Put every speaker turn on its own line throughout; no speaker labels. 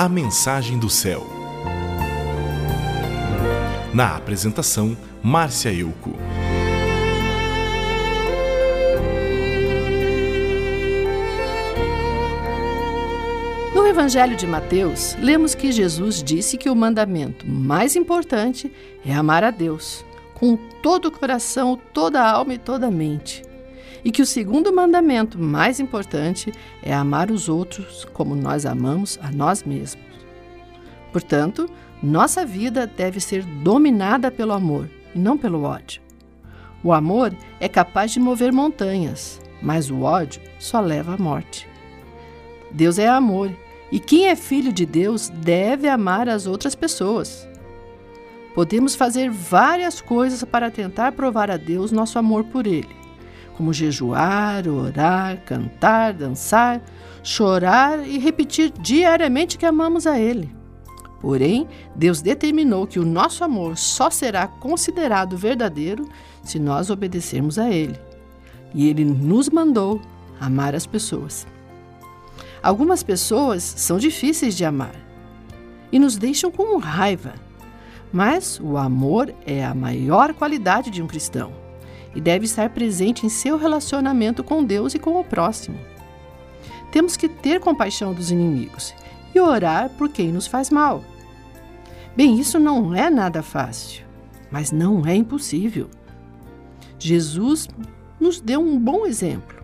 A Mensagem do Céu. Na apresentação, Márcia Euco.
No Evangelho de Mateus, lemos que Jesus disse que o mandamento mais importante é amar a Deus com todo o coração, toda a alma e toda a mente. E que o segundo mandamento mais importante é amar os outros como nós amamos a nós mesmos. Portanto, nossa vida deve ser dominada pelo amor e não pelo ódio. O amor é capaz de mover montanhas, mas o ódio só leva à morte. Deus é amor e quem é filho de Deus deve amar as outras pessoas. Podemos fazer várias coisas para tentar provar a Deus nosso amor por Ele, como jejuar, orar, cantar, dançar, chorar e repetir diariamente que amamos a Ele. Porém, Deus determinou que o nosso amor só será considerado verdadeiro se nós obedecermos a Ele. E Ele nos mandou amar as pessoas. Algumas pessoas são difíceis de amar e nos deixam com raiva mas o amor é a maior qualidade de um cristão e deve estar presente em seu relacionamento com Deus e com o próximo. Temos que ter compaixão dos inimigos e orar por quem nos faz mal. Bem, isso não é nada fácil, mas não é impossível. Jesus nos deu um bom exemplo.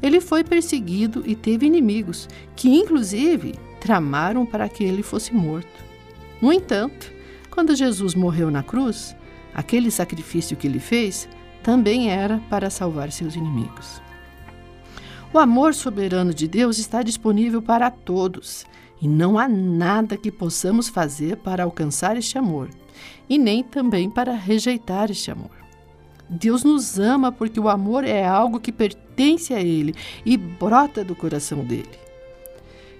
Ele foi perseguido e teve inimigos, que inclusive tramaram para que ele fosse morto. No entanto, quando Jesus morreu na cruz, aquele sacrifício que ele fez também era para salvar seus inimigos. O amor soberano de Deus está disponível para todos e não há nada que possamos fazer para alcançar este amor e nem também para rejeitar este amor. Deus nos ama porque o amor é algo que pertence a Ele e brota do coração dele.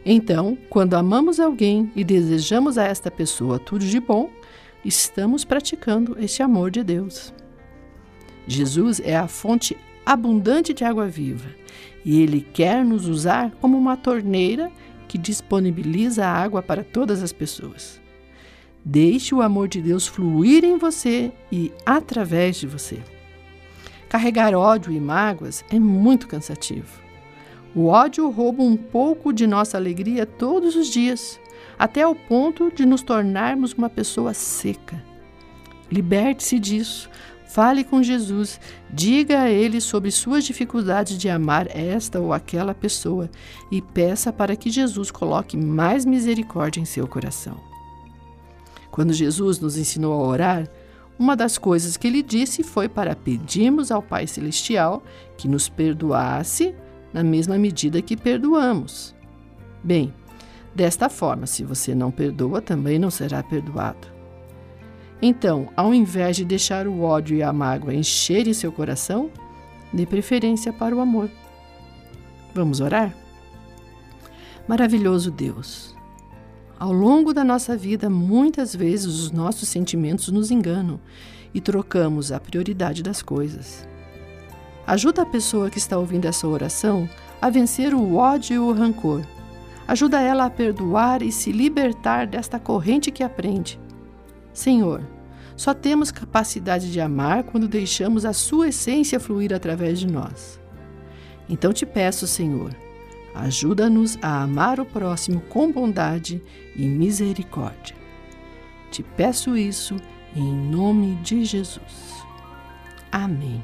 Então, quando amamos alguém e desejamos a esta pessoa tudo de bom, estamos praticando este amor de Deus. Jesus é a fonte abundante de água viva e ele quer nos usar como uma torneira que disponibiliza água para todas as pessoas. Deixe o amor de Deus fluir em você e através de você. Carregar ódio e mágoas é muito cansativo. O ódio rouba um pouco de nossa alegria todos os dias até o ponto de nos tornarmos uma pessoa seca. Liberte-se disso. Fale com Jesus, diga a Ele sobre suas dificuldades de amar esta ou aquela pessoa e peça para que Jesus coloque mais misericórdia em seu coração. Quando Jesus nos ensinou a orar, uma das coisas que ele disse foi para pedirmos ao Pai Celestial que nos perdoasse na mesma medida que perdoamos. Bem, Desta forma, se você não perdoa, também não será perdoado. Então, ao invés de deixar o ódio e a mágoa encherem seu coração, dê preferência para o amor. Vamos orar? Maravilhoso Deus, ao longo da nossa vida, muitas vezes os nossos sentimentos nos enganam e trocamos a prioridade das coisas. Ajuda a pessoa que está ouvindo essa oração a vencer o ódio e o rancor Ajuda ela a perdoar e se libertar desta corrente que aprende. Senhor, só temos capacidade de amar quando deixamos a Sua essência fluir através de nós. Então te peço, Senhor, ajuda-nos a amar o próximo com bondade e misericórdia. Te peço isso em nome de Jesus. Amém.